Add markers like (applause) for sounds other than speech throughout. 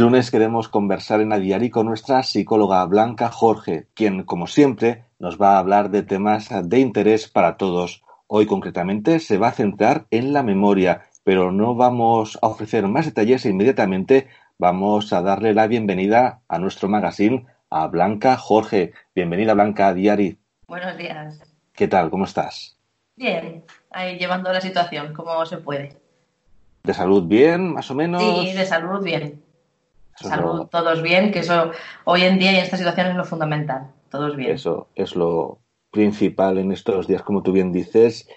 Este lunes queremos conversar en Adiari con nuestra psicóloga Blanca Jorge, quien, como siempre, nos va a hablar de temas de interés para todos. Hoy, concretamente, se va a centrar en la memoria, pero no vamos a ofrecer más detalles e inmediatamente vamos a darle la bienvenida a nuestro magazine a Blanca Jorge. Bienvenida, Blanca, a Diari. Buenos días. ¿Qué tal? ¿Cómo estás? Bien, ahí llevando la situación como se puede. ¿De salud bien, más o menos? Sí, de salud bien. Salud, todos bien, que eso hoy en día y en esta situación es lo fundamental. Todos bien. Eso es lo principal en estos días, como tú bien dices.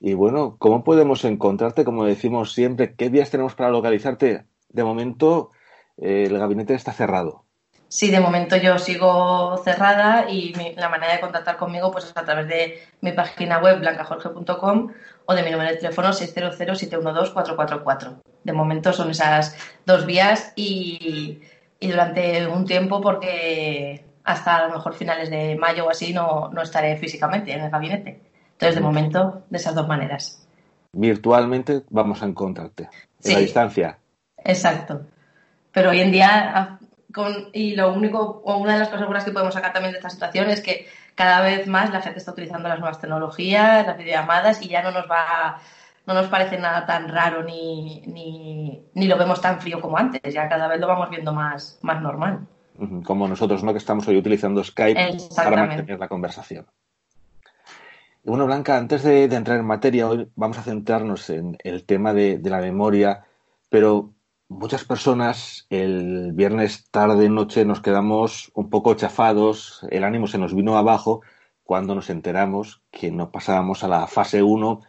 Y bueno, ¿cómo podemos encontrarte? Como decimos siempre, ¿qué días tenemos para localizarte? De momento, eh, el gabinete está cerrado. Sí, de momento yo sigo cerrada y la manera de contactar conmigo pues es a través de mi página web blancajorge.com o de mi número de teléfono 600-712-444. De momento son esas dos vías y, durante un tiempo porque hasta a lo mejor finales de mayo o así no, estaré físicamente en el gabinete. Entonces, de momento, de esas dos maneras. Virtualmente vamos a encontrarte, en la distancia. Exacto. Pero hoy en día y lo único, o una de las cosas buenas que podemos sacar también de esta situación es que cada vez más la gente está utilizando las nuevas tecnologías, las videollamadas y ya no nos va, no nos parece nada tan raro ni, ni, lo vemos tan frío como antes, ya cada vez lo vamos viendo más, más normal. Como nosotros, ¿no? Que estamos hoy utilizando Skype para mantener la conversación. Y bueno, Blanca, antes de, entrar en materia, hoy vamos a centrarnos en el tema de, de la memoria, pero muchas personas el viernes tarde noche nos quedamos un poco chafados, el ánimo se nos vino abajo cuando nos enteramos que no pasábamos a la fase 1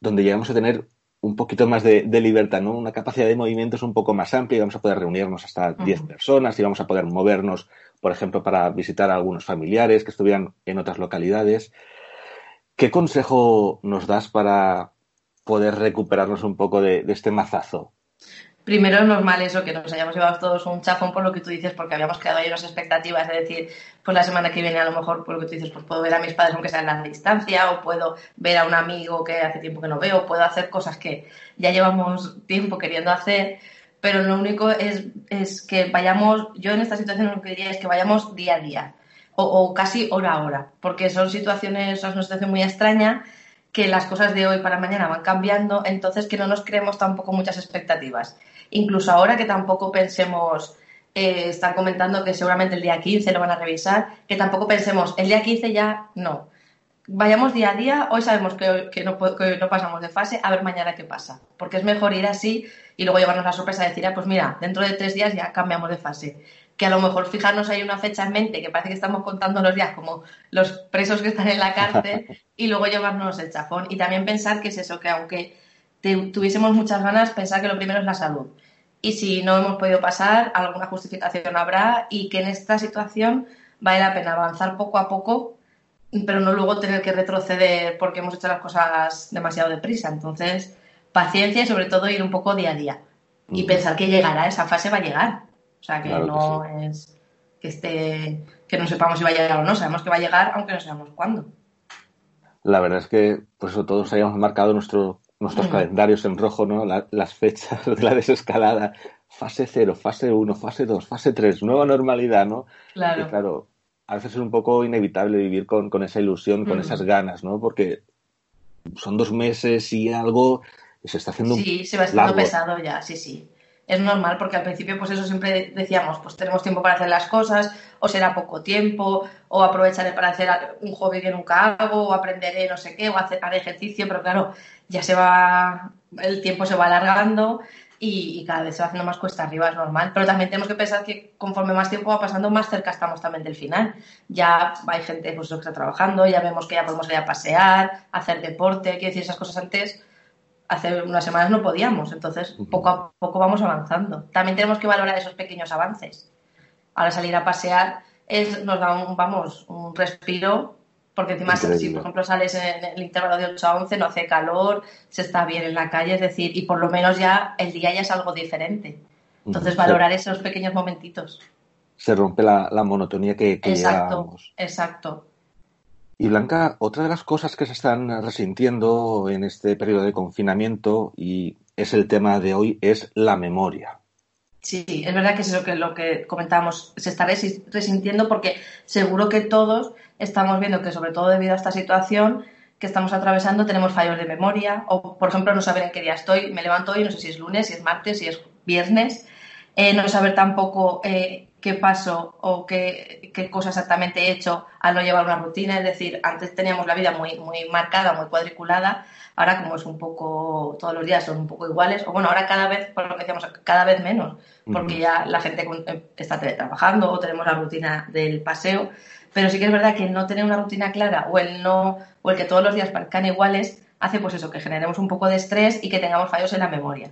donde llegamos a tener un poquito más de, libertad, ¿no? Una capacidad de movimientos un poco más amplia y vamos a poder reunirnos hasta 10 personas y vamos a poder movernos, por ejemplo, para visitar a algunos familiares que estuvieran en otras localidades. ¿Qué consejo nos das para poder recuperarnos un poco de este mazazo? Primero es normal eso, que nos hayamos llevado todos un chafón por lo que tú dices, porque habíamos creado ahí unas expectativas, de decir, pues la semana que viene a lo mejor, por lo que tú dices, pues puedo ver a mis padres aunque sea en la distancia, o puedo ver a un amigo que hace tiempo que no veo, puedo hacer cosas que ya llevamos tiempo queriendo hacer, pero lo único es, es que vayamos, yo en esta situación lo que diría es que vayamos día a día, o, o casi hora a hora, porque son situaciones, es una situación muy extraña, que las cosas de hoy para mañana van cambiando, entonces que no nos creemos tampoco muchas expectativas incluso ahora que tampoco pensemos, eh, están comentando que seguramente el día 15 lo van a revisar, que tampoco pensemos, el día 15 ya no. Vayamos día a día, hoy sabemos que, no, no, pasamos de fase, a ver mañana qué pasa. Porque es mejor ir así y luego llevarnos la sorpresa de decir, ah, pues mira, dentro de tres días ya cambiamos de fase. Que a lo mejor fijarnos hay una fecha en mente, que parece que estamos contando los días como los presos que están en la cárcel, (laughs) y luego llevarnos el chafón. Y también pensar que es eso, que aunque tuviésemos muchas ganas, pensar que lo primero es la salud. Y si no hemos podido pasar, alguna justificación habrá y que en esta situación vale la pena avanzar poco a poco, pero no luego tener que retroceder porque hemos hecho las cosas demasiado deprisa. Entonces, paciencia y sobre todo ir un poco día a día. Y pensar que llegará, esa fase va a llegar. O sea, que no es que esté, que no sepamos si va a llegar o no, sabemos que va a llegar, aunque no sabemos cuándo. La verdad es que por eso todos hayamos marcado nuestro nuestros calendarios en rojo, ¿no? las fechas (laughs) de la desescalada, fase 0, fase 1, fase 2, fase 3, nueva normalidad, ¿no? Claro. Y claro, a veces es un poco inevitable vivir con, esa ilusión, con esas ganas, ¿no? Porque son dos meses y algo y se está haciendo Sí, se va haciendo pesado ya, sí, sí. Es normal porque al principio, pues eso siempre decíamos, pues tenemos tiempo para hacer las cosas, o será poco tiempo, o aprovecharé para hacer un hobby que nunca hago, o aprenderé no sé qué, o hacer ejercicio, pero claro, ya se va, el tiempo se va alargando y, cada vez se va haciendo más cuesta arriba, es normal. Pero también tenemos que pensar que conforme más tiempo va pasando, más cerca estamos también del final. Ya hay gente pues, que está trabajando, ya vemos que ya podemos ir a pasear, hacer deporte, quiero decir, esas cosas antes, hace unas semanas no podíamos. Entonces, poco a poco vamos avanzando. También tenemos que valorar esos pequeños avances. Ahora salir a pasear es, nos da un, vamos, un respiro porque encima, si por ejemplo sales en el intervalo de 8 a 11, no hace calor, se está bien en la calle, es decir, y por lo menos ya el día ya es algo diferente. Entonces, valorar esos pequeños momentitos. Se rompe la, monotonía que, que Exacto, exacto. Y Blanca, otra de las cosas que se están resintiendo en este periodo de confinamiento, y es el tema de hoy, es la memoria. Sí, es verdad que es lo que comentábamos, se está resintiendo porque seguro que todos estamos viendo que sobre todo debido a esta situación que estamos atravesando tenemos fallos de memoria o por ejemplo no saber en qué día estoy, me levanto hoy, no sé si es lunes, si es martes, si es viernes, eh, no saber tampoco eh, qué paso o qué, qué, cosa exactamente he hecho al no llevar una rutina, es decir, antes teníamos la vida muy, muy marcada, muy cuadriculada. Ahora, como es un poco, todos los días son un poco iguales, o bueno, ahora cada vez, por lo que decíamos, cada vez menos, porque ya la gente eh, está teletrabajando o tenemos la rutina del paseo, pero sí que es verdad que no tener una rutina clara o el no, o el que todos los días parezcan iguales, hace pues eso, que generemos un poco de estrés y que tengamos fallos en la memoria.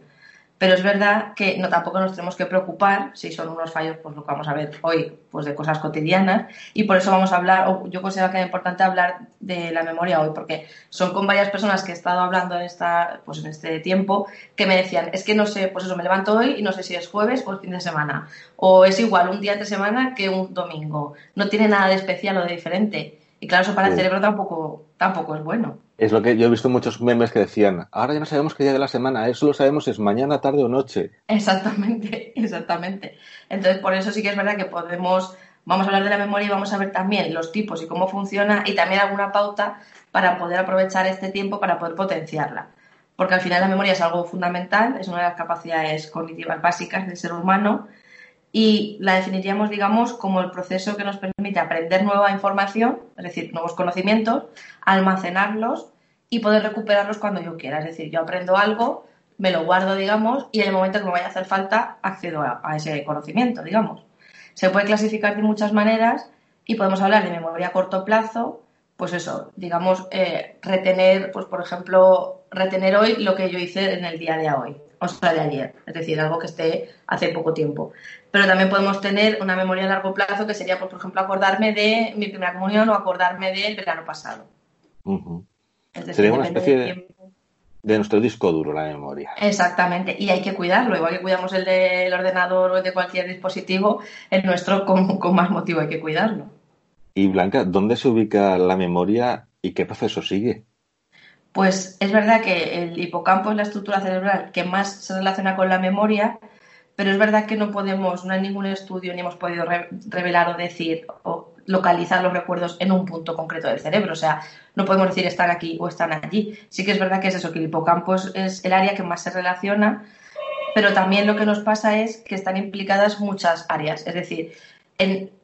Pero es verdad que no tampoco nos tenemos que preocupar si son unos fallos, pues lo que vamos a ver hoy, pues de cosas cotidianas. Y por eso vamos a hablar, o yo considero que es importante hablar de la memoria hoy, porque son con varias personas que he estado hablando en esta, pues en este tiempo, que me decían, es que no sé, pues eso, me levanto hoy y no sé si es jueves o es fin de semana. O es igual un día de semana que un domingo. No tiene nada de especial o de diferente. Y claro, eso para el cerebro tampoco, tampoco es bueno. Es lo que yo he visto muchos memes que decían, ahora ya no sabemos qué día de la semana, eso lo sabemos es mañana, tarde o noche. Exactamente, (laughs) exactamente. Entonces, por eso sí que es verdad que podemos, vamos a hablar de la memoria y vamos a ver también los tipos y cómo funciona y también alguna pauta para poder aprovechar este tiempo para poder potenciarla. Porque al final la memoria es algo fundamental, es una de las capacidades cognitivas básicas del ser humano y la definiríamos, digamos, como el proceso que nos permite aprender nueva información, es decir, nuevos conocimientos, almacenarlos y poder recuperarlos cuando yo quiera. Es decir, yo aprendo algo, me lo guardo, digamos, y en el momento que me vaya a hacer falta, accedo a, ese conocimiento, digamos. Se puede clasificar de muchas maneras y podemos hablar de memoria a corto plazo, pues eso, digamos, eh, retener, pues por ejemplo, retener hoy lo que yo hice en el día de hoy, o sea, de ayer, es decir, algo que esté hace poco tiempo pero también podemos tener una memoria a largo plazo que sería, pues, por ejemplo, acordarme de mi primera comunión o acordarme del verano pasado. sería una especie de, nuestro disco duro, la memoria. Exactamente, y hay que cuidarlo, igual que cuidamos el del ordenador o el de cualquier dispositivo, el nuestro con, con más motivo hay que cuidarlo. Y Blanca, ¿dónde se ubica la memoria y qué proceso sigue? Pues es verdad que el hipocampo es la estructura cerebral que más se relaciona con la memoria, pero es verdad que no podemos, no hay ningún estudio ni hemos podido revelar o decir o localizar los recuerdos en un punto concreto del cerebro. O sea, no podemos decir están aquí o están allí. Sí que es verdad que es eso, que el hipocampo es, el área que más se relaciona, pero también lo que nos pasa es que están implicadas muchas áreas. Es decir,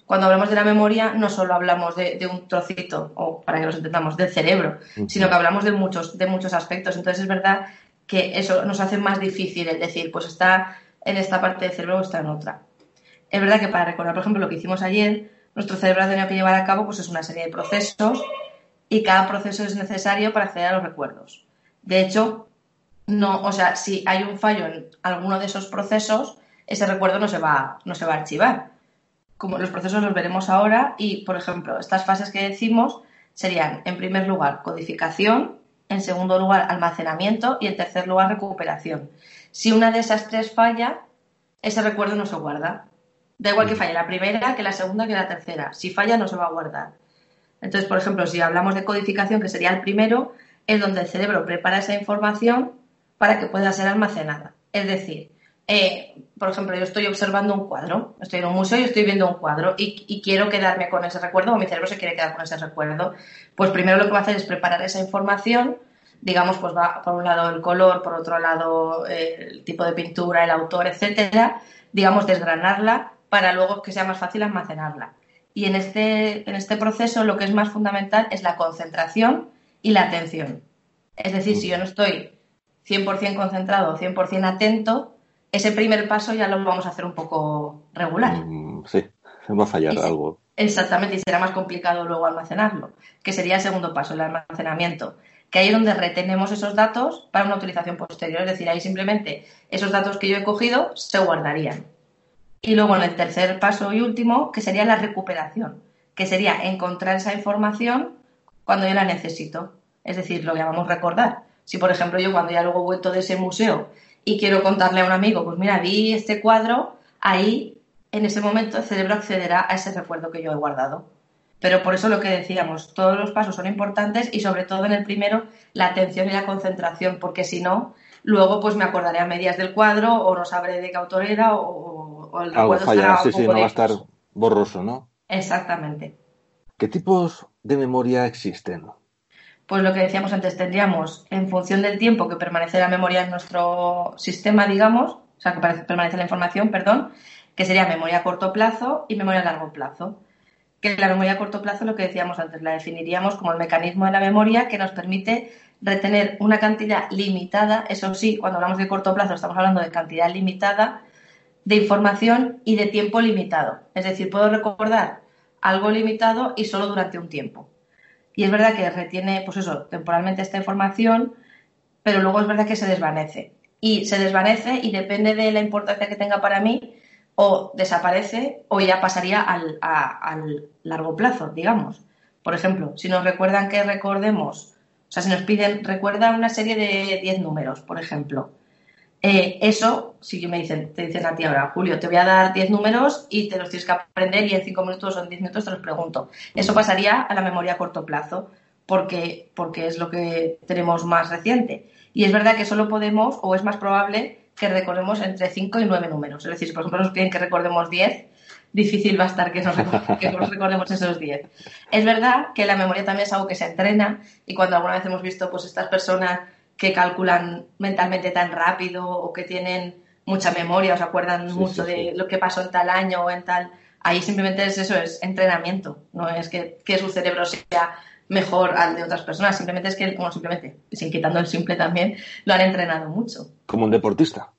cuando hablamos de la memoria no solo hablamos de, un trocito, o para que nos entendamos, del cerebro, sino que hablamos de muchos, de muchos aspectos. Entonces es verdad que eso nos hace más difícil el decir, pues está en esta parte del cerebro o está en otra. Es verdad que para recordar, por ejemplo, lo que hicimos ayer, nuestro cerebro ha tenido que llevar a cabo pues, es una serie de procesos y cada proceso es necesario para a los recuerdos. De hecho, no, o sea, si hay un fallo en alguno de esos procesos, ese recuerdo no se va, no se va a archivar. Como los procesos los veremos ahora y, por ejemplo, estas fases que decimos serían, en primer lugar, codificación, en segundo lugar, almacenamiento y en tercer lugar, recuperación. Si una de esas tres falla, ese recuerdo no se guarda. Da igual que falle la primera, que la segunda, que la tercera. Si falla, no se va a guardar. Entonces, por ejemplo, si hablamos de codificación, que sería el primero, es donde el cerebro prepara esa información para que pueda ser almacenada. Es decir, eh, por ejemplo, yo estoy observando un cuadro, estoy en un museo y estoy viendo un cuadro y, y, quiero quedarme con ese recuerdo o mi cerebro se quiere quedar con ese recuerdo. Pues primero lo que va a hacer es preparar esa información digamos, pues va por un lado el color, por otro lado eh, el tipo de pintura, el autor, etcétera, digamos, desgranarla para luego que sea más fácil almacenarla. Y en este, en este proceso lo que es más fundamental es la concentración y la atención. Es decir, si yo no estoy 100% concentrado, 100% atento, ese primer paso ya lo vamos a hacer un poco regular. Mm, sí, va a fallar algo. Exactamente, y será más complicado luego almacenarlo, que sería el segundo paso, el almacenamiento que ahí es donde retenemos esos datos para una utilización posterior. Es decir, ahí simplemente esos datos que yo he cogido se guardarían. Y luego en el tercer paso y último, que sería la recuperación, que sería encontrar esa información cuando yo la necesito. Es decir, lo llamamos recordar. Si, por ejemplo, yo cuando ya luego he vuelto de ese museo y quiero contarle a un amigo, pues mira, vi este cuadro, ahí en ese momento el cerebro accederá a ese recuerdo que yo he guardado. Pero por eso lo que decíamos, todos los pasos son importantes y sobre todo en el primero la atención y la concentración, porque si no, luego pues me acordaré a medias del cuadro o no sabré de qué autor era o, el algo falla, sí, sí, no va a estar borroso, ¿no? Exactamente. ¿Qué tipos de memoria existen? Pues lo que decíamos antes, tendríamos en función del tiempo que permanece la memoria en nuestro sistema, digamos, o sea, que permanece la información, perdón, que sería memoria a corto plazo y memoria a largo plazo. Que la memoria a corto plazo, lo que decíamos antes, la definiríamos como el mecanismo de la memoria que nos permite retener una cantidad limitada, eso sí, cuando hablamos de corto plazo estamos hablando de cantidad limitada de información y de tiempo limitado. Es decir, puedo recordar algo limitado y solo durante un tiempo. Y es verdad que retiene, pues eso, temporalmente esta información, pero luego es verdad que se desvanece. Y se desvanece y depende de la importancia que tenga para mí, o desaparece o ya pasaría al, al largo plazo, digamos. Por ejemplo, si nos recuerdan que recordemos o sea, si nos piden, recuerda una serie de 10 números, por ejemplo. Eh, eso, si me dicen, te dicen a ti ahora, Julio, te voy a dar 10 números y te los tienes que aprender y en 5 minutos o en 10 minutos te los pregunto. Eso pasaría a la memoria a corto plazo, porque, porque es lo que tenemos más reciente. Y es verdad que solo podemos, o es más probable, que recordemos entre 5 y 9 números. Es decir, si por ejemplo nos piden que recordemos 10, difícil va a estar que nos, recordemos esos 10. Es verdad que la memoria también es algo que se entrena y cuando alguna vez hemos visto pues estas personas que calculan mentalmente tan rápido o que tienen mucha memoria o se acuerdan mucho de lo que pasó en tal año o en tal, ahí simplemente es eso, es entrenamiento, no es que, que su cerebro sea mejor al de otras personas, simplemente es que, bueno, simplemente, sin quitando el simple también, lo han entrenado mucho. Como un deportista.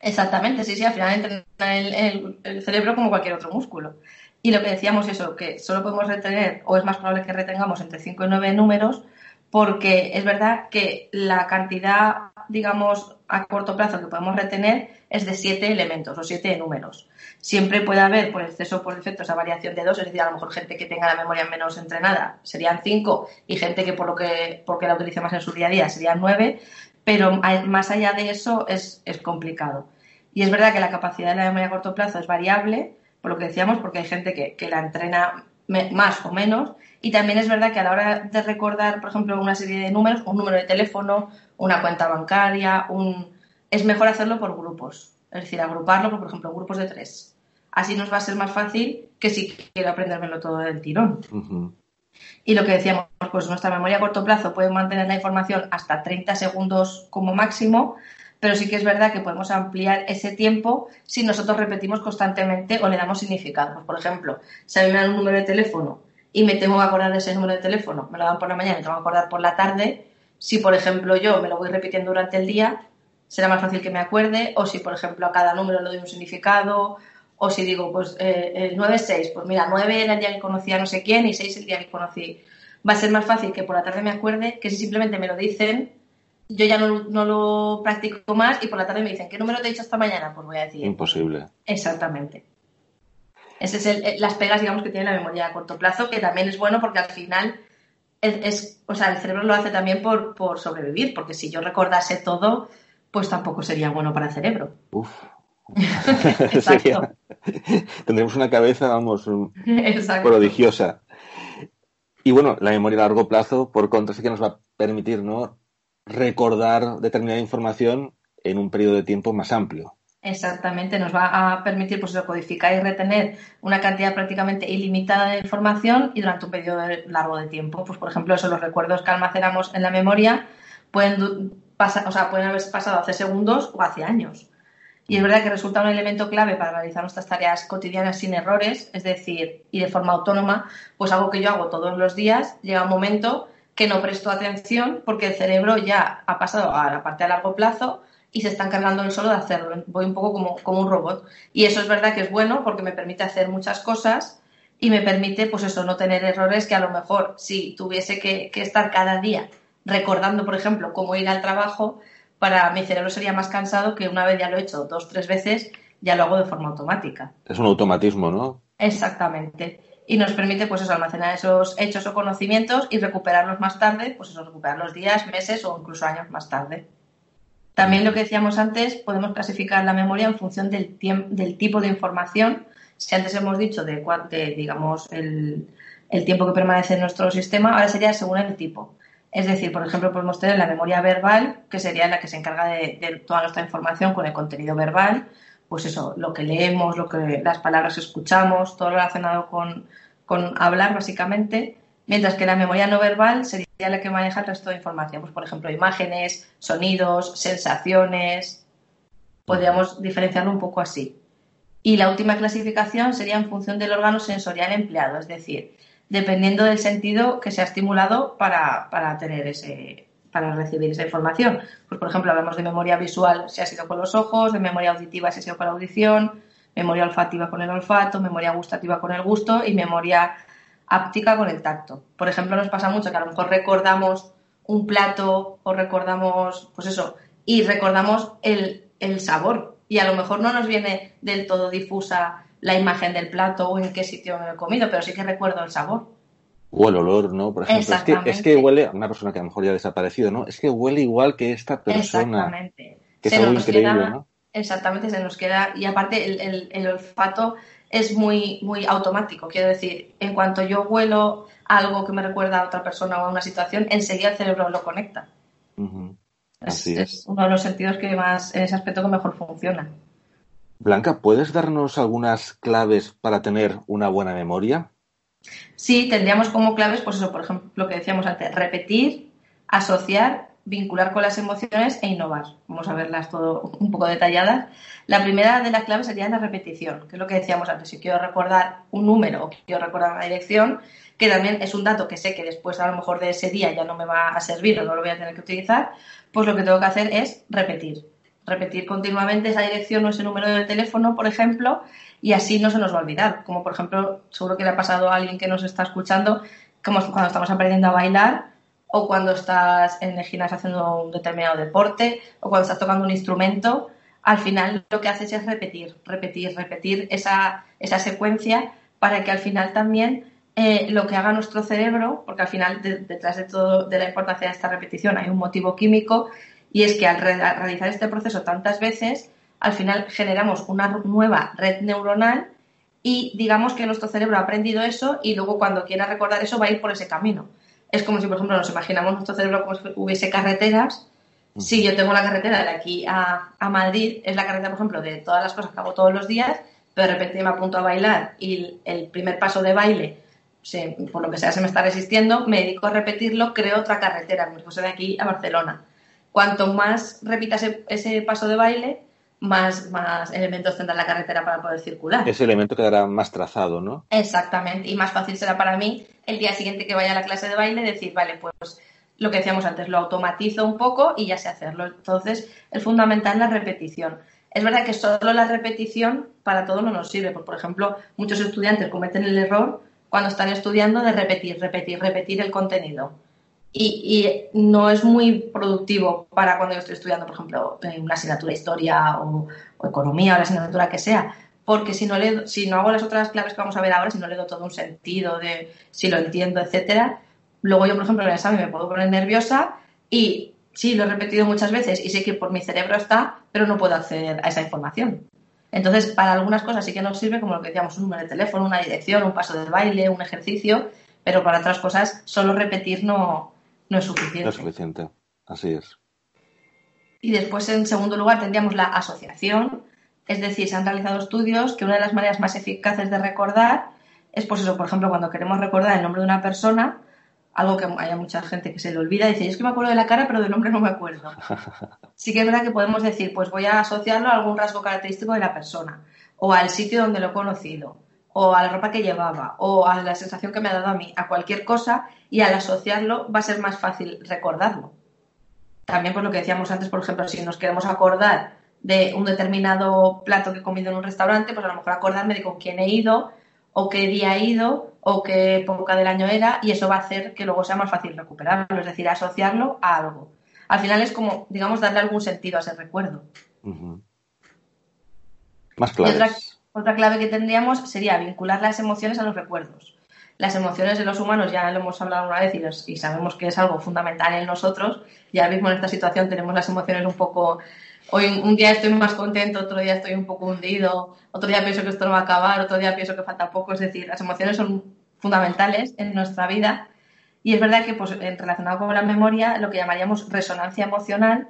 Exactamente, sí, sí, al final entrena el, cerebro como cualquier otro músculo. Y lo que decíamos eso, que solo podemos retener, o es más probable que retengamos entre 5 y 9 números, porque es verdad que la cantidad, digamos, a corto plazo que podemos retener es de 7 elementos o 7 números. Siempre puede haber, por exceso o por defecto, esa variación de dos, es decir, a lo mejor gente que tenga la memoria menos entrenada serían 5 y gente que por lo que porque la utilice más en su día a día serían 9, pero más allá de eso es, es complicado. Y es verdad que la capacidad de la memoria a corto plazo es variable, por lo que decíamos, porque hay gente que, la entrena más o menos. Y también es verdad que a la hora de recordar, por ejemplo, una serie de números, un número de teléfono, una cuenta bancaria, un... es mejor hacerlo por grupos. Es decir, agruparlo, por ejemplo, grupos de tres. Así nos va a ser más fácil que si quiero aprendérmelo todo del tirón. Y lo que decíamos, pues nuestra memoria a corto plazo puede mantener la información hasta 30 segundos como máximo, pero sí que es verdad que podemos ampliar ese tiempo si nosotros repetimos constantemente o le damos significado. Pues, por ejemplo, si a mí me dan un número de teléfono y me tengo que acordar de ese número de teléfono, me lo dan por la mañana y me tengo que acordar por la tarde, si por ejemplo yo me lo voy repitiendo durante el día, será más fácil que me acuerde, o si por ejemplo a cada número le doy un significado, o si digo, pues eh, el 9 es 6, pues mira, 9 era el día que conocí a no sé quién y 6 el día que conocí. Va a ser más fácil que por la tarde me acuerde que si simplemente me lo dicen yo ya no, lo practico más y por la tarde me dicen, ¿qué número te he dicho esta mañana? Pues voy a decir. Imposible. Exactamente. Esas es el, las pegas, digamos, que tiene la memoria a corto plazo, que también es bueno porque al final es, o sea, el cerebro lo hace también por, por sobrevivir, porque si yo recordase todo, pues tampoco sería bueno para el cerebro. Uf. (laughs) Exacto. Tendremos una cabeza, vamos, prodigiosa. Y bueno, la memoria a largo plazo, por contra, sí que nos va a permitir, ¿no? recordar determinada información en un periodo de tiempo más amplio. Exactamente, nos va a permitir pues, codificar y retener una cantidad prácticamente ilimitada de información y durante un periodo largo de tiempo. Pues, por ejemplo, eso, los recuerdos que almacenamos en la memoria pueden, pasar, o sea, pueden haber pasado hace segundos o hace años. Y es verdad que resulta un elemento clave para realizar nuestras tareas cotidianas sin errores, es decir, y de forma autónoma, pues algo que yo hago todos los días, llega un momento que no presto atención porque el cerebro ya ha pasado a la parte a largo plazo y se está encargando él solo de hacerlo. Voy un poco como, como un robot. Y eso es verdad que es bueno porque me permite hacer muchas cosas y me permite, pues eso, no tener errores que a lo mejor si tuviese que, estar cada día recordando, por ejemplo, cómo ir al trabajo, para mi cerebro sería más cansado que una vez ya lo he hecho dos, tres veces, ya lo hago de forma automática. Es un automatismo, ¿no? Exactamente y nos permite pues eso, almacenar esos hechos o conocimientos y recuperarlos más tarde, pues eso, recuperar los días, meses o incluso años más tarde. También lo que decíamos antes, podemos clasificar la memoria en función del, del tipo de información. Si antes hemos dicho de, de digamos, el, el tiempo que permanece en nuestro sistema, ahora sería según el tipo. Es decir, por ejemplo, podemos tener la memoria verbal, que sería la que se encarga de, toda nuestra información con el contenido verbal, pues eso, lo que leemos, lo que, las palabras que escuchamos, todo relacionado con, con hablar básicamente, mientras que la memoria no verbal sería la que maneja el resto de información, pues por ejemplo, imágenes, sonidos, sensaciones, podríamos diferenciarlo un poco así. Y la última clasificación sería en función del órgano sensorial empleado, es decir, dependiendo del sentido que se ha estimulado para, para tener ese, para recibir esa información. Pues, por ejemplo, hablamos de memoria visual si ha sido con los ojos, de memoria auditiva si ha sido con la audición, memoria olfativa con el olfato, memoria gustativa con el gusto y memoria áptica con el tacto. Por ejemplo, nos pasa mucho que a lo mejor recordamos un plato o recordamos, pues eso, y recordamos el, el sabor. Y a lo mejor no nos viene del todo difusa la imagen del plato o en qué sitio me lo he comido, pero sí que recuerdo el sabor. O el olor, ¿no? Por ejemplo, es que, es que huele, una persona que a lo mejor ya ha desaparecido, ¿no? Es que huele igual que esta persona. Exactamente. Que es algo increíble, ¿no? Exactamente, se nos queda. Y aparte, el, el, olfato es muy, muy automático. Quiero decir, en cuanto yo huelo algo que me recuerda a otra persona o a una situación, enseguida el cerebro lo conecta. Así es, es, uno de los sentidos que más, en ese aspecto, que mejor funciona. Blanca, ¿puedes darnos algunas claves para tener una buena memoria? Sí, tendríamos como claves, pues eso, por ejemplo, lo que decíamos antes, repetir, asociar, vincular con las emociones e innovar. Vamos a verlas todo un poco detalladas. La primera de las claves sería la repetición, que es lo que decíamos antes. Si quiero recordar un número o quiero recordar una dirección, que también es un dato que sé que después a lo mejor de ese día ya no me va a servir o no lo voy a tener que utilizar, pues lo que tengo que hacer es repetir. Repetir continuamente esa dirección o ese número de teléfono, por ejemplo, y así no se nos va a olvidar. Como por ejemplo, seguro que le ha pasado a alguien que nos está escuchando, como cuando estamos aprendiendo a bailar o cuando estás en el gimnasio haciendo un determinado deporte o cuando estás tocando un instrumento, al final lo que haces es repetir, repetir, repetir esa, esa secuencia para que al final también eh, lo que haga nuestro cerebro, porque al final detrás de todo de la importancia de esta repetición hay un motivo químico y es que al realizar este proceso tantas veces al final generamos una nueva red neuronal y digamos que nuestro cerebro ha aprendido eso y luego cuando quiera recordar eso va a ir por ese camino. Es como si, por ejemplo, nos imaginamos nuestro cerebro como si hubiese carreteras. Si yo tengo la carretera de aquí a, Madrid, es la carretera, por ejemplo, de todas las cosas que hago todos los días, pero de repente me apunto a bailar y el primer paso de baile, por lo que sea, se me está resistiendo, me dedico a repetirlo, creo otra carretera, como si de aquí a Barcelona. Cuanto más repitas ese paso de baile, más, más elementos tendrá la carretera para poder circular. Ese elemento quedará más trazado, ¿no? Exactamente, y más fácil será para mí el día siguiente que vaya a la clase de baile decir, vale, pues lo que decíamos antes, lo automatizo un poco y ya sé hacerlo. Entonces, es fundamental la repetición. Es verdad que solo la repetición para todo no nos sirve. Porque, por ejemplo, muchos estudiantes cometen el error cuando están estudiando de repetir, repetir, repetir el contenido y, no es muy productivo para cuando yo estoy estudiando, por ejemplo, una asignatura de historia o, economía o la asignatura que sea, porque si no, le, si no hago las otras claves que vamos a ver ahora, si no le doy todo un sentido de si lo entiendo, etcétera, luego yo, por ejemplo, en el examen me puedo poner nerviosa y sí, lo he repetido muchas veces y sé que por mi cerebro está, pero no puedo acceder a esa información. Entonces, para algunas cosas sí que nos sirve, como lo que decíamos, un número de teléfono, una dirección, un paso de baile, un ejercicio, pero para otras cosas solo repetir no, no es suficiente. No es suficiente, así es. Y después, en segundo lugar, tendríamos la asociación, es decir, se han realizado estudios que una de las maneras más eficaces de recordar es, pues eso, por ejemplo, cuando queremos recordar el nombre de una persona, algo que haya mucha gente que se le olvida, dice, yo es que me acuerdo de la cara, pero del nombre no me acuerdo. (laughs) Sí que es verdad que podemos decir, pues voy a asociarlo a algún rasgo característico de la persona, o al sitio donde lo he conocido, o a la ropa que llevaba, o a la sensación que me ha dado a mí, a cualquier cosa, y al asociarlo va a ser más fácil recordarlo. También por lo que decíamos antes, por ejemplo, si nos queremos acordar de un determinado plato que he comido en un restaurante, pues a lo mejor acordarme de con quién he ido, o qué día he ido, o qué época del año era, y eso va a hacer que luego sea más fácil recuperarlo, es decir, asociarlo a algo. Al final es como, digamos, darle algún sentido a ese recuerdo. Más claves. Otra clave que tendríamos sería vincular las emociones a los recuerdos. Las emociones de los humanos ya lo hemos hablado una vez y, sabemos que es algo fundamental en nosotros. Y ahora mismo en esta situación tenemos las emociones un poco hoy un día estoy más contento, otro día estoy un poco hundido, otro día pienso que esto no va a acabar, otro día pienso que falta poco. Es decir, las emociones son fundamentales en nuestra vida y es verdad que pues, relacionado con la memoria, lo que llamaríamos resonancia emocional,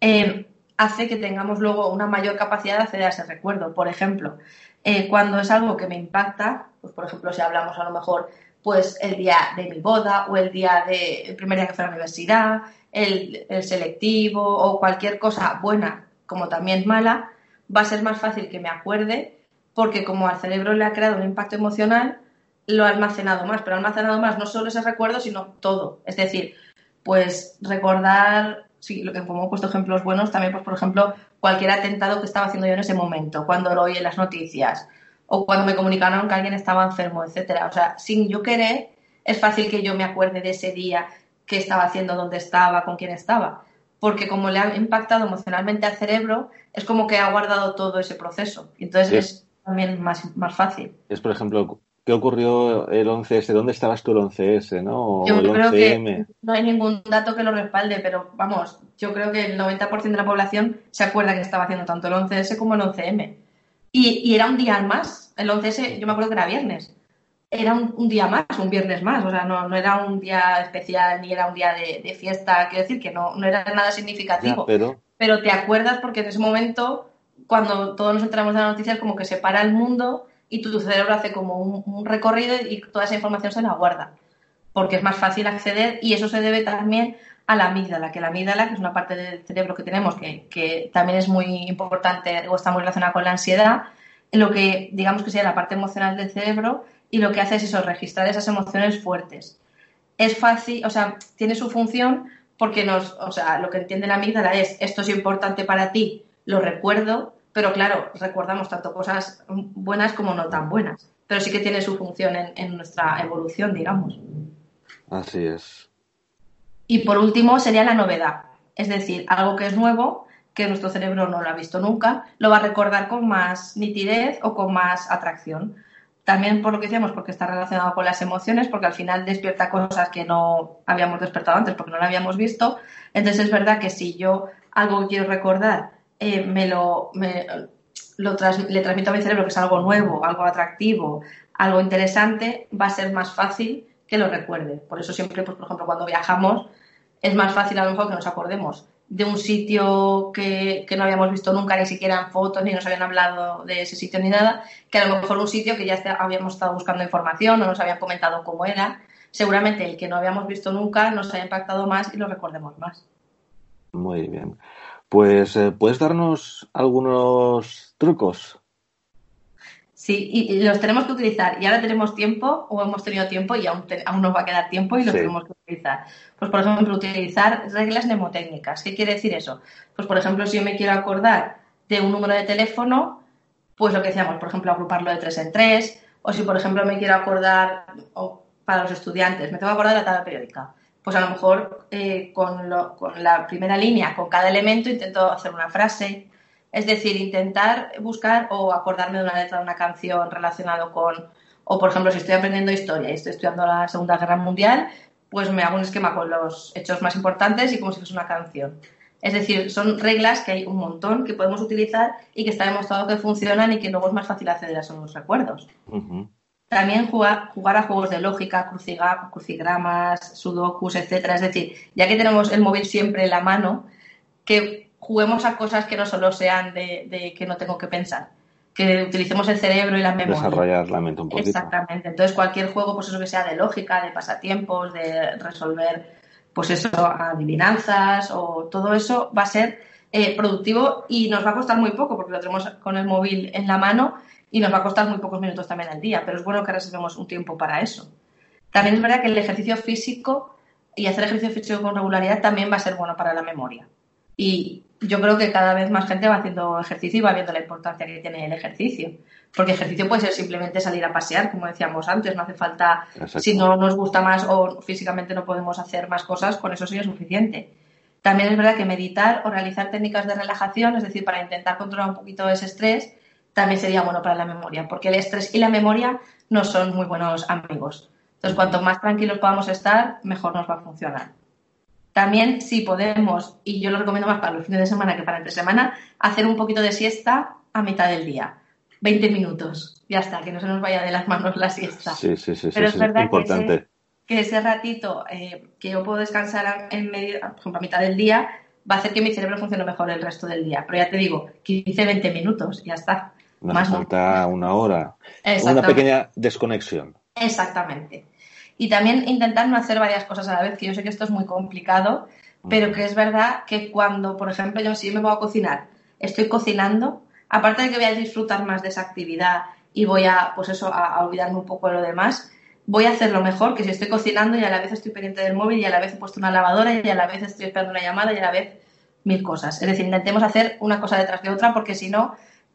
eh, hace que tengamos luego una mayor capacidad de acceder a ese recuerdo. Por ejemplo, eh, cuando es algo que me impacta, pues por ejemplo, si hablamos a lo mejor pues el día de mi boda o el día de primer día que fui a la universidad, el, el selectivo o cualquier cosa buena como también mala, va a ser más fácil que me acuerde porque como al cerebro le ha creado un impacto emocional, lo ha almacenado más, pero ha almacenado más no solo ese recuerdo, sino todo. Es decir, pues recordar, sí, lo que como he puesto ejemplos buenos, también, pues por ejemplo, cualquier atentado que estaba haciendo yo en ese momento, cuando lo oí en las noticias, o cuando me comunicaron que alguien estaba enfermo, etcétera. O sea, sin yo querer, es fácil que yo me acuerde de ese día, qué estaba haciendo, dónde estaba, con quién estaba. Porque como le ha impactado emocionalmente al cerebro, es como que ha guardado todo ese proceso. Entonces es, también más, más fácil. Es, por ejemplo, ¿Qué ocurrió el 11S? ¿Dónde estabas tú el 11S? ¿no? yo creo que no hay ningún dato que lo respalde, pero vamos, yo creo que el 90% de la población se acuerda que estaba haciendo tanto el 11S como el 11M. Y, era un día más. El 11S, yo me acuerdo que era viernes. Era un, día más, un viernes más. O sea, no, no, era un día especial ni era un día de, fiesta. Quiero decir que no, no era nada significativo. pero... pero te acuerdas porque en ese momento, cuando todos nos enteramos de la noticia, es como que se para el mundo y tu cerebro hace como un, recorrido y toda esa información se la guarda, porque es más fácil acceder y eso se debe también a la amígdala, que la amígdala, que es una parte del cerebro que tenemos que, también es muy importante o está muy relacionada con la ansiedad, lo que digamos que sería la parte emocional del cerebro y lo que hace es eso, registrar esas emociones fuertes. Es fácil, o sea, tiene su función porque nos, o sea, lo que entiende la amígdala es esto es importante para ti, lo recuerdo, pero claro, recordamos tanto cosas buenas como no tan buenas, pero sí que tiene su función en, nuestra evolución, digamos. Así es. Y por último sería la novedad, es decir, algo que es nuevo, que nuestro cerebro no lo ha visto nunca, lo va a recordar con más nitidez o con más atracción. También por lo que decíamos, porque está relacionado con las emociones, porque al final despierta cosas que no habíamos despertado antes porque no lo habíamos visto. Entonces es verdad que si yo algo quiero recordar eh, me lo, le transmito a mi cerebro que es algo nuevo, algo atractivo, algo interesante, va a ser más fácil que lo recuerde. Por eso siempre, pues, por ejemplo, cuando viajamos, es más fácil a lo mejor que nos acordemos de un sitio que, no habíamos visto nunca, ni siquiera en fotos, ni nos habían hablado de ese sitio ni nada, que a lo mejor un sitio que ya habíamos estado buscando información o nos habían comentado cómo era. Seguramente el que no habíamos visto nunca nos haya impactado más y lo recordemos más. Muy bien. Pues, eh, ¿puedes darnos algunos trucos? Sí, y los tenemos que utilizar. Y ahora tenemos tiempo, o hemos tenido tiempo, y aún, aún nos va a quedar tiempo y los tenemos que utilizar. Pues, por ejemplo, utilizar reglas mnemotécnicas. ¿Qué quiere decir eso? Pues, por ejemplo, si yo me quiero acordar de un número de teléfono, pues lo que decíamos, por ejemplo, agruparlo de tres en tres, o si, por ejemplo, me quiero acordar, o para los estudiantes, me tengo que acordar de la tabla periódica pues a lo mejor eh, con, la primera línea, con cada elemento, intento hacer una frase. Es decir, intentar buscar o acordarme de una letra de una canción relacionado con, o por ejemplo, si estoy aprendiendo historia y estoy estudiando la Segunda Guerra Mundial, pues me hago un esquema con los hechos más importantes y como si fuese una canción. Es decir, son reglas que hay un montón que podemos utilizar y que está demostrado que funcionan y que luego es más fácil acceder a esos recuerdos. También jugar, jugar a juegos de lógica, crucigramas, sudokus, etcétera. Es decir, ya que tenemos el móvil siempre en la mano, que juguemos a cosas que no solo sean de, que no tengo que pensar, que utilicemos el cerebro y la memoria. Desarrollar la mente un poquito. Exactamente. Entonces, cualquier juego, pues eso que sea de lógica, de pasatiempos, de resolver, pues eso, adivinanzas o todo eso va a ser eh, productivo y nos va a costar muy poco porque lo tenemos con el móvil en la mano y nos va a costar muy pocos minutos también al día, pero es bueno que reservemos un tiempo para eso. También es verdad que el ejercicio físico y hacer ejercicio físico con regularidad también va a ser bueno para la memoria. Y yo creo que cada vez más gente va haciendo ejercicio y va viendo la importancia que tiene el ejercicio. Porque ejercicio puede ser simplemente salir a pasear, como decíamos antes, no hace falta, si no nos gusta más o físicamente no podemos hacer más cosas, con eso sería suficiente. También es verdad que meditar o realizar técnicas de relajación, es decir, para intentar controlar un poquito ese estrés, también sería bueno para la memoria, porque el estrés y la memoria no son muy buenos amigos. Entonces, cuanto más tranquilos podamos estar, mejor nos va a funcionar. También, si podemos, y yo lo recomiendo más para los fines de semana que para entre semana, hacer un poquito de siesta a mitad del día. 20 minutos. Ya está, que no se nos vaya de las manos la siesta. Sí, sí, sí. Pero es verdad Que, ese, ratito eh, que yo puedo descansar en medio, por ejemplo, a mitad del día, va a hacer que mi cerebro funcione mejor el resto del día. Pero ya te digo, 15, 20 minutos, ya está. No falta una hora. Una pequeña desconexión. Exactamente. Y también intentar no hacer varias cosas a la vez, que yo sé que esto es muy complicado, pero que es verdad que cuando, por ejemplo, yo si yo me voy a cocinar, estoy cocinando, aparte de que voy a disfrutar más de esa actividad y voy a, pues eso, a, olvidarme un poco de lo demás, voy a hacerlo mejor que si estoy cocinando y a la vez estoy pendiente del móvil y a la vez he puesto una lavadora y a la vez estoy esperando una llamada y a la vez mil cosas. Es decir, intentemos hacer una cosa detrás de otra porque si no,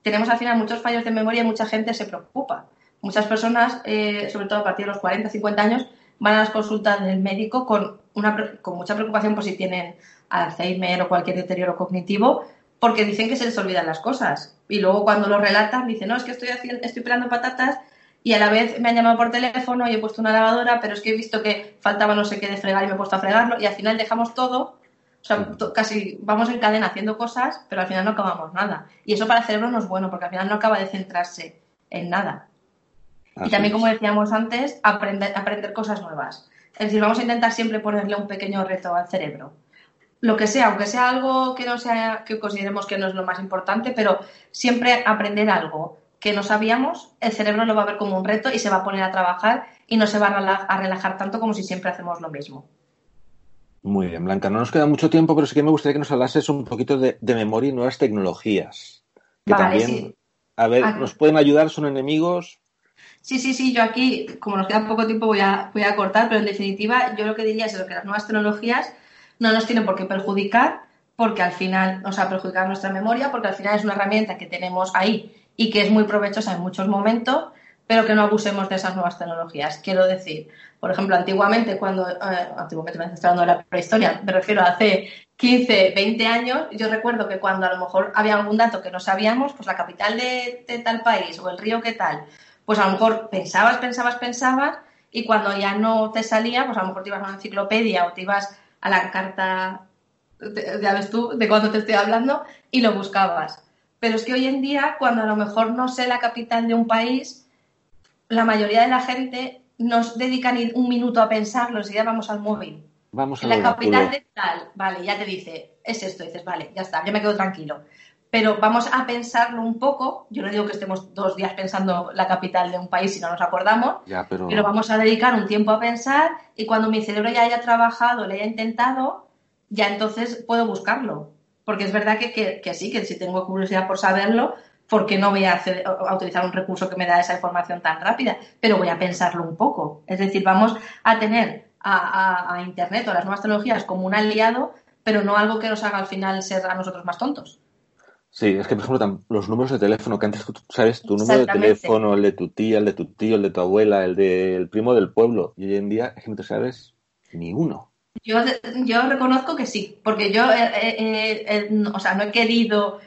tenemos al final muchos fallos de memoria y mucha gente se preocupa. Muchas personas, eh, sobre todo a partir de los 40, 50 años, van a las consultas del médico con, una, con mucha preocupación por si tienen Alzheimer o cualquier deterioro cognitivo, porque dicen que se les olvidan las cosas. Y luego cuando lo relatan, dicen, no, es que estoy, haciendo, estoy pelando patatas y a la vez me han llamado por teléfono y he puesto una lavadora, pero es que he visto que faltaba no sé qué de fregar y me he puesto a fregarlo y al final dejamos todo, sea, casi vamos en cadena haciendo cosas, pero al final no acabamos nada. Y eso para el cerebro no es bueno porque al final no acaba de centrarse en nada. y también, como decíamos antes, aprender, aprender cosas nuevas. Es decir, vamos a intentar siempre ponerle un pequeño reto al cerebro lo que sea, aunque sea algo que no sea, que consideremos que no es lo más importante, pero siempre aprender algo que no sabíamos, el cerebro lo va a ver como un reto y se va a poner a trabajar y no se va a relajar, tanto como si siempre hacemos lo mismo. Muy bien, Blanca. No nos queda mucho tiempo, pero sí que me gustaría que nos hablases un poquito de, memoria y nuevas tecnologías. Que también, a ver, nos pueden ayudar, son enemigos. Sí, sí, sí, yo aquí, como nos queda poco tiempo, voy a, voy a cortar, pero en definitiva, yo lo que diría es que las nuevas tecnologías no nos tiene por qué perjudicar porque al final, o sea, perjudicar nuestra memoria, porque al final es una herramienta que tenemos ahí y que es muy provechosa en muchos momentos, pero que no abusemos de esas nuevas tecnologías. Quiero decir, por ejemplo, antiguamente, cuando, eh, antiguamente me estoy hablando de la prehistoria, me refiero a hace 15, 20 años, yo recuerdo que cuando a lo mejor había algún dato que no sabíamos, pues la capital de, tal país o el río qué tal, pues a lo mejor pensabas, pensabas, pensabas, y cuando ya no te salía, pues a lo mejor te ibas a una enciclopedia o te ibas a la carta, ya ves tú, de cuando te estoy hablando, y lo buscabas. Pero es que hoy en día, cuando a lo mejor no sé la capital de un país, la mayoría de la gente nos dedica ni un minuto a pensarlo, si ya vamos al móvil. Vamos a la capital de tal, vale, ya te dice, es esto, dices, vale, ya está, ya me quedo tranquilo. Pero vamos a pensarlo un poco. Yo no digo que estemos dos días pensando la capital de un país si no nos acordamos, pero... pero... vamos a dedicar un tiempo a pensar y cuando mi cerebro ya haya trabajado, le haya intentado, ya entonces puedo buscarlo. Porque es verdad que, que, sí, que si tengo curiosidad por saberlo, ¿por qué no voy a, hacer, a, utilizar un recurso que me da esa información tan rápida? Pero voy a pensarlo un poco. Es decir, vamos a tener a, a Internet o las nuevas tecnologías como un aliado, pero no algo que nos haga al final ser a nosotros más tontos. Sí, es que, por ejemplo, los números de teléfono, que antes tú sabes tu número de teléfono, el de tu tía, el de tu tío, el de tu abuela, el del primo del pueblo, y hoy en día es que no te sabes ni uno. Yo, yo reconozco que sí, porque yo, eh, eh, eh, o sea, no he querido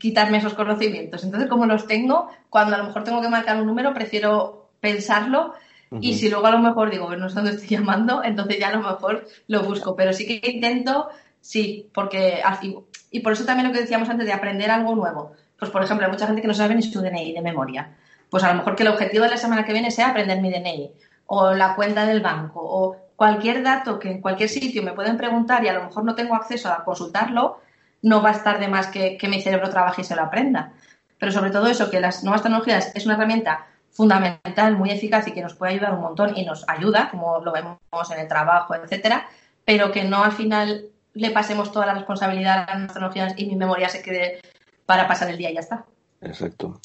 quitarme esos conocimientos. Entonces, como los tengo, cuando a lo mejor tengo que marcar un número, prefiero pensarlo y si luego a lo mejor digo, no sé dónde estoy (laughs) llamando, entonces ya a lo mejor lo busco. Pero sí que intento, sí, porque así, y por eso también lo que decíamos antes de aprender algo nuevo. Pues, por ejemplo, hay mucha gente que no sabe ni su DNI de memoria. Pues a lo mejor que el objetivo de la semana que viene sea aprender mi DNI o la cuenta del banco o cualquier dato que en cualquier sitio me pueden preguntar y a lo mejor no tengo acceso a consultarlo, no va a estar de más que, que mi cerebro trabaje y se lo aprenda. Pero sobre todo eso, que las nuevas tecnologías es una herramienta fundamental, muy eficaz y que nos puede ayudar un montón y nos ayuda, como lo vemos en el trabajo, etcétera, pero que no al final le pasemos toda la responsabilidad a las tecnologías y mi memoria se quede para pasar el día y ya está. Exacto.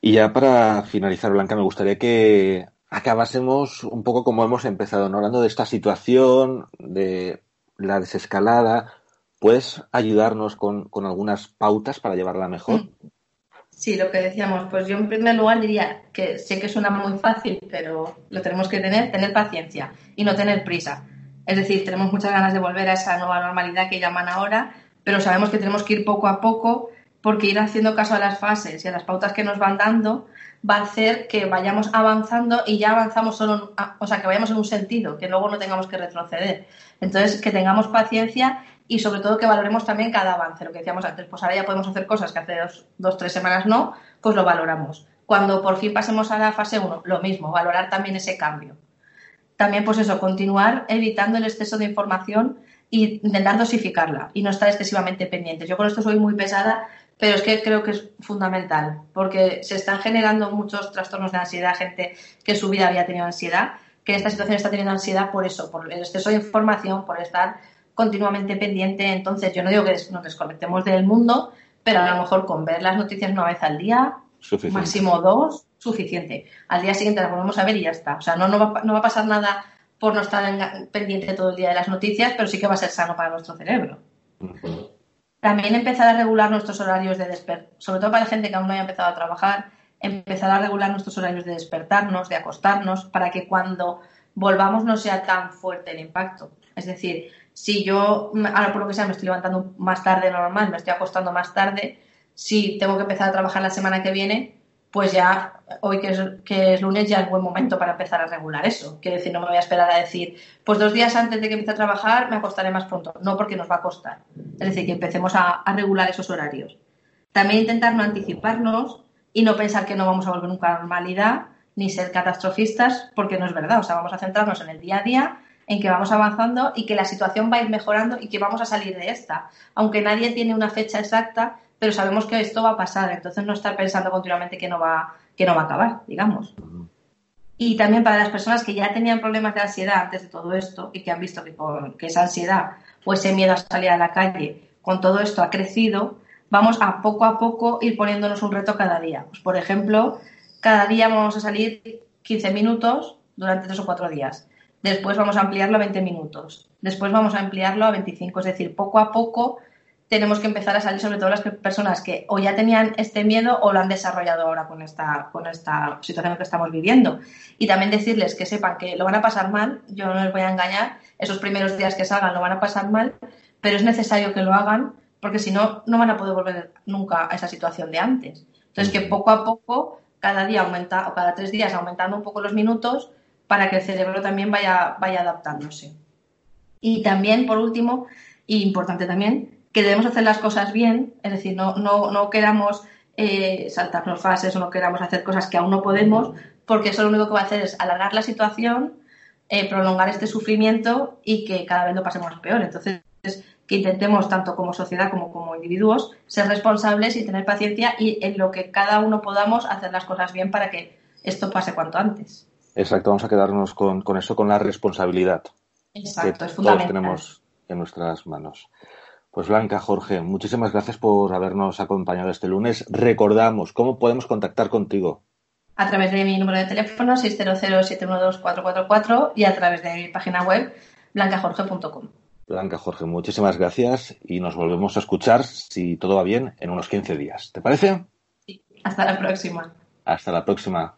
Y ya para finalizar, Blanca, me gustaría que acabásemos un poco como hemos empezado, ¿no? hablando de esta situación, de la desescalada. ¿Puedes ayudarnos con, algunas pautas para llevarla mejor? Sí, lo que decíamos, pues yo en primer lugar diría que sé que suena muy fácil, pero lo tenemos que tener, tener paciencia y no tener prisa. Es decir, tenemos muchas ganas de volver a esa nueva normalidad que llaman ahora, pero sabemos que tenemos que ir poco a poco porque ir haciendo caso a las fases y a las pautas que nos van dando va a hacer que vayamos avanzando y ya avanzamos solo, o sea, que vayamos en un sentido, que luego no tengamos que retroceder. Entonces, que tengamos paciencia y sobre todo que valoremos también cada avance. Lo que decíamos antes, pues ahora ya podemos hacer cosas que hace dos, dos tres semanas no, pues lo valoramos. Cuando por fin pasemos a la fase 1, lo mismo, valorar también ese cambio también, pues eso, continuar evitando el exceso de información y intentar dosificarla y no estar excesivamente pendientes. Yo con esto soy muy pesada, pero es que creo que es fundamental, porque se están generando muchos trastornos de ansiedad, gente que en su vida había tenido ansiedad, que en esta situación está teniendo ansiedad por eso, por el exceso de información, por estar continuamente pendiente. Entonces, yo no digo que nos desconectemos del mundo, pero a lo mejor con ver las noticias una vez al día, máximo dos, suficiente. Al día siguiente la volvemos a ver y ya está. O sea, no, no, va, no va a pasar nada por no estar pendiente todo el día de las noticias, pero sí que va a ser sano para nuestro cerebro. También empezar a regular nuestros horarios de despertar, sobre todo para la gente que aún no haya empezado a trabajar, empezar a regular nuestros horarios de despertarnos, de acostarnos, para que cuando volvamos no sea tan fuerte el impacto. Es decir, si yo, ahora por lo que sea, me estoy levantando más tarde normal, me estoy acostando más tarde, si tengo que empezar a trabajar la semana que viene, pues ya hoy que es, lunes ya es buen momento para empezar a regular eso. Quiero decir, no me voy a esperar a decir, pues dos días antes de que empiece a trabajar me acostaré más pronto. No porque nos va a costar. Es decir, que empecemos a, a regular esos horarios. También intentar no anticiparnos y no pensar que no vamos a volver nunca a la normalidad ni ser catastrofistas porque no es verdad. O sea, vamos a centrarnos en el día a día, en que vamos avanzando y que la situación va a ir mejorando y que vamos a salir de esta. Aunque nadie tiene una fecha exacta, pero sabemos que esto va a pasar, entonces no estar pensando continuamente que no va, que no va a acabar, digamos. Y también para las personas que ya tenían problemas de ansiedad antes de todo esto y que han visto que, que esa ansiedad o ese miedo a salir a la calle con todo esto ha crecido, vamos a poco a poco ir poniéndonos un reto cada día. Pues, por ejemplo, cada día vamos a salir 15 minutos durante tres o cuatro días. Después vamos a ampliarlo a 20 minutos. Después vamos a ampliarlo a 25. Es decir, poco a poco tenemos que empezar a salir sobre todo las personas que o ya tenían este miedo o lo han desarrollado ahora con esta, con esta situación que estamos viviendo. Y también decirles que sepan que lo van a pasar mal, yo no les voy a engañar, esos primeros días que salgan lo van a pasar mal, pero es necesario que lo hagan porque si no, no van a poder volver nunca a esa situación de antes. Entonces, que poco a poco, cada día aumenta, o cada tres días aumentando un poco los minutos para que el cerebro también vaya, vaya adaptándose. Y también, por último, y importante también, que debemos hacer las cosas bien, es decir, no, no, no queramos eh, saltarnos fases o no queramos hacer cosas que aún no podemos, porque eso lo único que va a hacer es alargar la situación, eh, prolongar este sufrimiento y que cada vez lo pasemos peor. Entonces, que intentemos, tanto como sociedad como como individuos, ser responsables y tener paciencia y en lo que cada uno podamos hacer las cosas bien para que esto pase cuanto antes. Exacto, vamos a quedarnos con, con eso, con la responsabilidad. Exacto, es fundamental. Todos tenemos en nuestras manos. Pues Blanca, Jorge, muchísimas gracias por habernos acompañado este lunes. Recordamos, ¿cómo podemos contactar contigo? A través de mi número de teléfono 600-712-444 y a través de mi página web blancajorge.com. Blanca Jorge, muchísimas gracias y nos volvemos a escuchar, si todo va bien, en unos 15 días. ¿Te parece? Sí, hasta la próxima. Hasta la próxima.